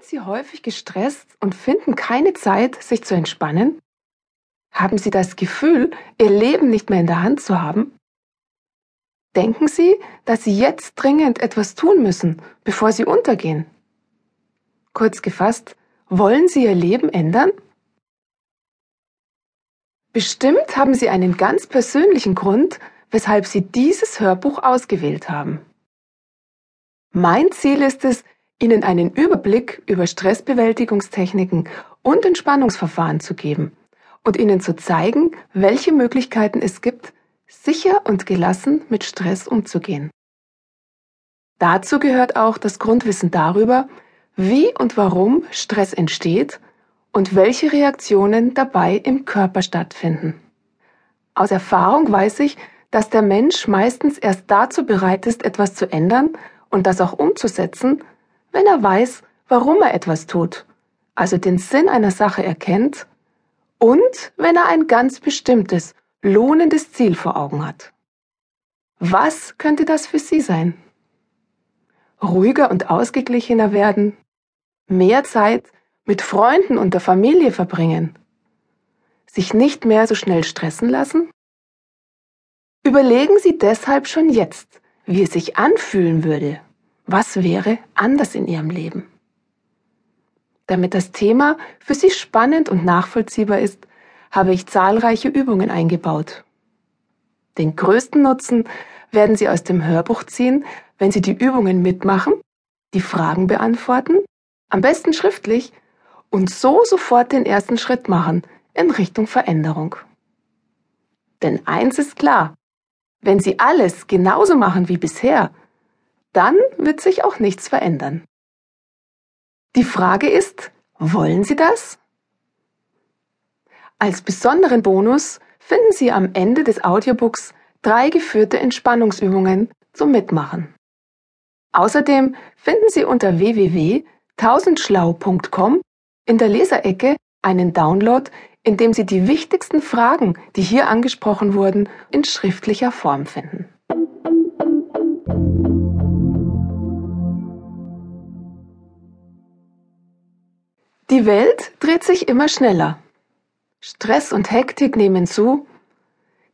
Sind Sie häufig gestresst und finden keine Zeit, sich zu entspannen? Haben Sie das Gefühl, Ihr Leben nicht mehr in der Hand zu haben? Denken Sie, dass Sie jetzt dringend etwas tun müssen, bevor Sie untergehen? Kurz gefasst, wollen Sie Ihr Leben ändern? Bestimmt haben Sie einen ganz persönlichen Grund, weshalb Sie dieses Hörbuch ausgewählt haben. Mein Ziel ist es, Ihnen einen Überblick über Stressbewältigungstechniken und Entspannungsverfahren zu geben und Ihnen zu zeigen, welche Möglichkeiten es gibt, sicher und gelassen mit Stress umzugehen. Dazu gehört auch das Grundwissen darüber, wie und warum Stress entsteht und welche Reaktionen dabei im Körper stattfinden. Aus Erfahrung weiß ich, dass der Mensch meistens erst dazu bereit ist, etwas zu ändern und das auch umzusetzen, wenn er weiß, warum er etwas tut, also den Sinn einer Sache erkennt und wenn er ein ganz bestimmtes, lohnendes Ziel vor Augen hat. Was könnte das für Sie sein? Ruhiger und ausgeglichener werden, mehr Zeit mit Freunden und der Familie verbringen, sich nicht mehr so schnell stressen lassen? Überlegen Sie deshalb schon jetzt, wie es sich anfühlen würde, was wäre anders in Ihrem Leben. Damit das Thema für Sie spannend und nachvollziehbar ist, habe ich zahlreiche Übungen eingebaut. Den größten Nutzen werden Sie aus dem Hörbuch ziehen, wenn Sie die Übungen mitmachen, die Fragen beantworten, am besten schriftlich, und so sofort den ersten Schritt machen in Richtung Veränderung. Denn eins ist klar, wenn Sie alles genauso machen wie bisher, dann wird sich auch nichts verändern. Die Frage ist, wollen Sie das? Als besonderen Bonus finden Sie am Ende des Audiobooks drei geführte Entspannungsübungen zum Mitmachen. Außerdem finden Sie unter www.tausendschlau.com in der Leserecke einen Download, in dem Sie die wichtigsten Fragen, die hier angesprochen wurden, in schriftlicher Form finden. Die Welt dreht sich immer schneller. Stress und Hektik nehmen zu.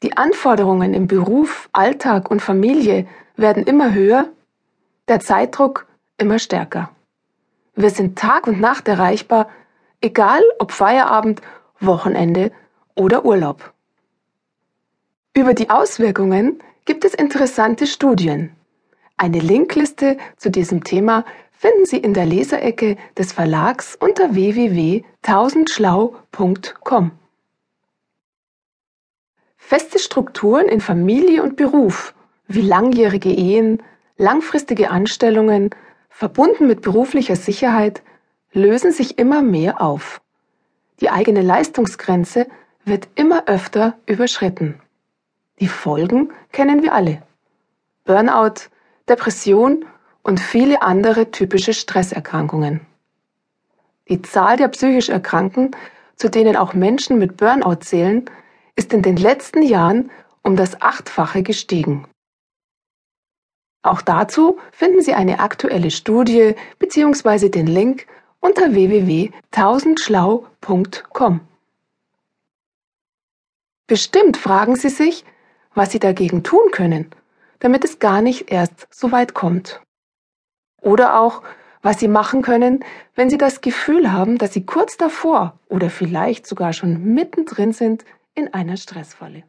Die Anforderungen im Beruf, Alltag und Familie werden immer höher. Der Zeitdruck immer stärker. Wir sind Tag und Nacht erreichbar, egal ob Feierabend, Wochenende oder Urlaub. Über die Auswirkungen gibt es interessante Studien. Eine Linkliste zu diesem Thema finden Sie in der Leserecke des Verlags unter www.tausendschlau.com. Feste Strukturen in Familie und Beruf, wie langjährige Ehen, langfristige Anstellungen, verbunden mit beruflicher Sicherheit, lösen sich immer mehr auf. Die eigene Leistungsgrenze wird immer öfter überschritten. Die Folgen kennen wir alle. Burnout, Depression und viele andere typische Stresserkrankungen. Die Zahl der psychisch Erkrankten, zu denen auch Menschen mit Burnout zählen, ist in den letzten Jahren um das Achtfache gestiegen. Auch dazu finden Sie eine aktuelle Studie bzw. den Link unter www.tausendschlau.com. Bestimmt fragen Sie sich, was Sie dagegen tun können, damit es gar nicht erst so weit kommt. Oder auch, was Sie machen können, wenn Sie das Gefühl haben, dass Sie kurz davor oder vielleicht sogar schon mittendrin sind in einer Stressfalle.